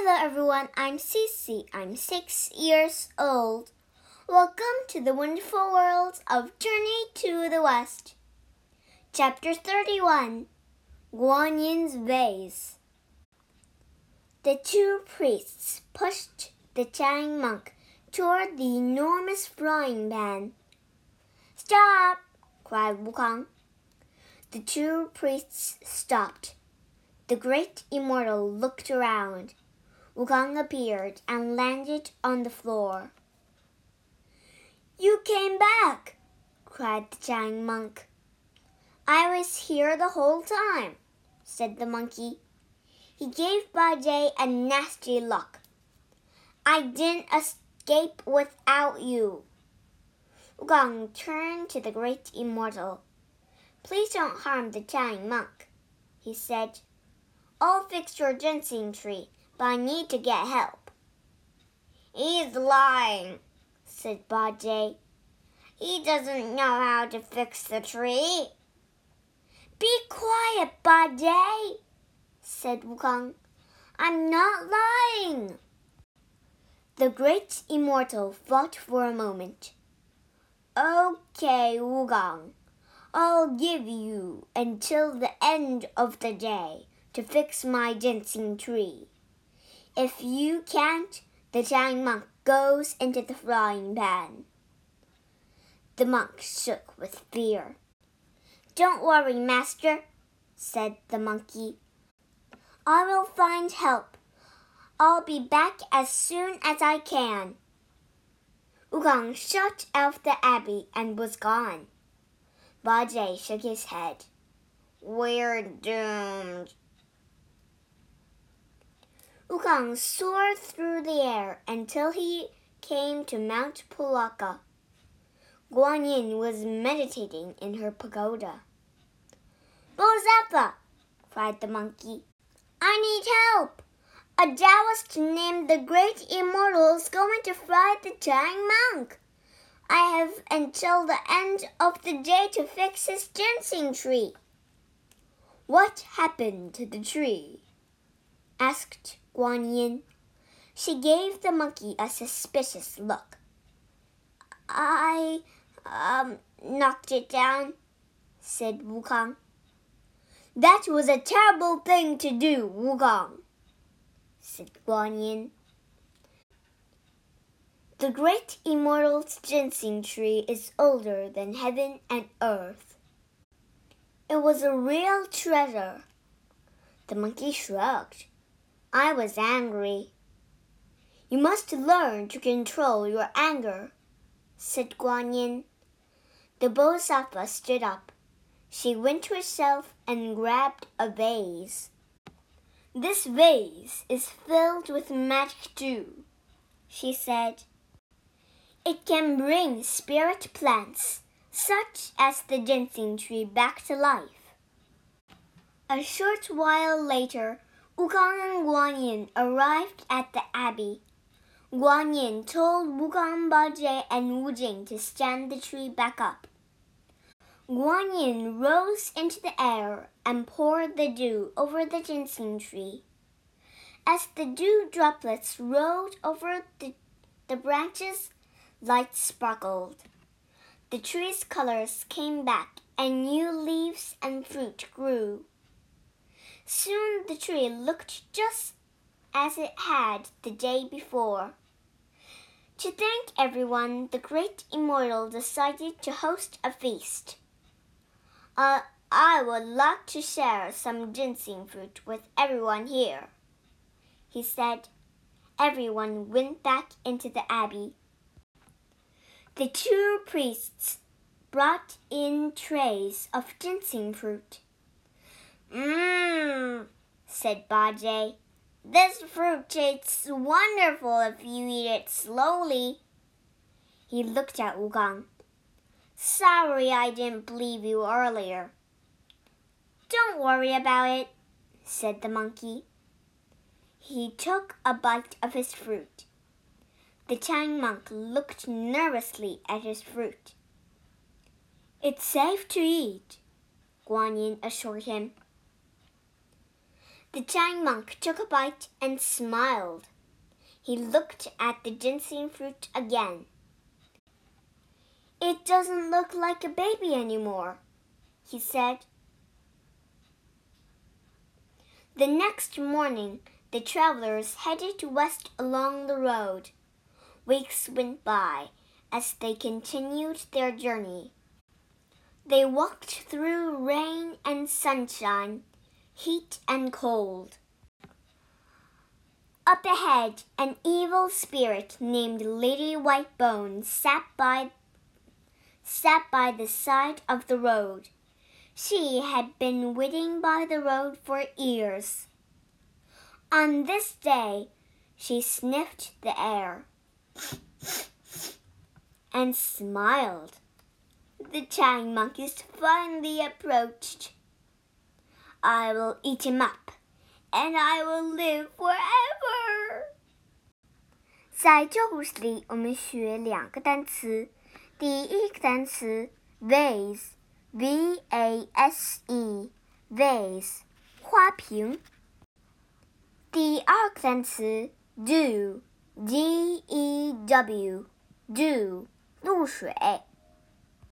Hello everyone, I'm Cece. I'm six years old. Welcome to the wonderful world of Journey to the West. Chapter 31 Guan Yin's Vase. The two priests pushed the Chang monk toward the enormous frying pan. Stop! cried Wukong. The two priests stopped. The great immortal looked around. Wukong appeared and landed on the floor. You came back, cried the giant monk. I was here the whole time, said the monkey. He gave Bajie a nasty look. I didn't escape without you. Wukong turned to the great immortal. Please don't harm the giant monk, he said. I'll fix your ginseng tree, but I need to get help. He's lying, said Bajie. He doesn't know how to fix the tree. Be quiet, Bajie, said Wukong. I'm not lying. The great immortal thought for a moment. Okay, Wukong, I'll give you until the end of the day to fix my ginseng tree. If you can't, the giant monk goes into the frying pan. The monk shook with fear. Don't worry, master, said the monkey. I will find help. I'll be back as soon as I can. Wukong shut out the abbey and was gone. Bajie shook his head. We're doomed. Wukong soared through the air until he came to Mount Potalaka. Guan Yin was meditating in her pagoda. Bozappa! cried the monkey. I need help! A Taoist named the Great Immortal is going to fry the giant monk. I have until the end of the day to fix his ginseng tree. What happened to the tree? asked Guan Yin. She gave the monkey a suspicious look. I, um, knocked it down, said Wukong. That was a terrible thing to do, Wukong, said Guan Yin. The great immortal ginseng tree is older than heaven and earth. It was a real treasure. The monkey shrugged. I was angry. You must learn to control your anger, said Guan Yin. The Bodhisattva stood up. She went to herself and grabbed a vase. This vase is filled with magic dew, she said. It can bring spirit plants, such as the ginseng tree, back to life. A short while later, Wukong and Guan Yin arrived at the abbey. Guan Yin told Wukong, Bajie, and Wu Jing to stand the tree back up. Guan Yin rose into the air and poured the dew over the ginseng tree. As the dew droplets rolled over the, the branches, light sparkled. The tree's colors came back, and new leaves and fruit grew. Soon the tree looked just as it had the day before. To thank everyone, the great immortal decided to host a feast. Uh, I would like to share some ginseng fruit with everyone here, he said. Everyone went back into the abbey. The two priests brought in trays of ginseng fruit. Mmm, said Bajie. This fruit tastes wonderful if you eat it slowly. He looked at Wukong. Sorry I didn't believe you earlier. Don't worry about it, said the monkey. He took a bite of his fruit. The Chang monk looked nervously at his fruit. It's safe to eat, Guan Yin assured him. The giant monk took a bite and smiled. He looked at the ginseng fruit again. It doesn't look like a baby anymore, he said. The next morning, the travelers headed west along the road. Weeks went by as they continued their journey. They walked through rain and sunshine, heat and cold. Up ahead, an evil spirit named Lady Whitebone sat by sat by the side of the road. She had been waiting by the road for years. On this day, she sniffed the air and smiled. The giant monkeys finally approached. I will eat him up and I will live forever. 在这故事里，我们学两个单词。第一个单词 vase，v a s e，vase，花瓶。第二个单词 dew，d e w，dew，露水。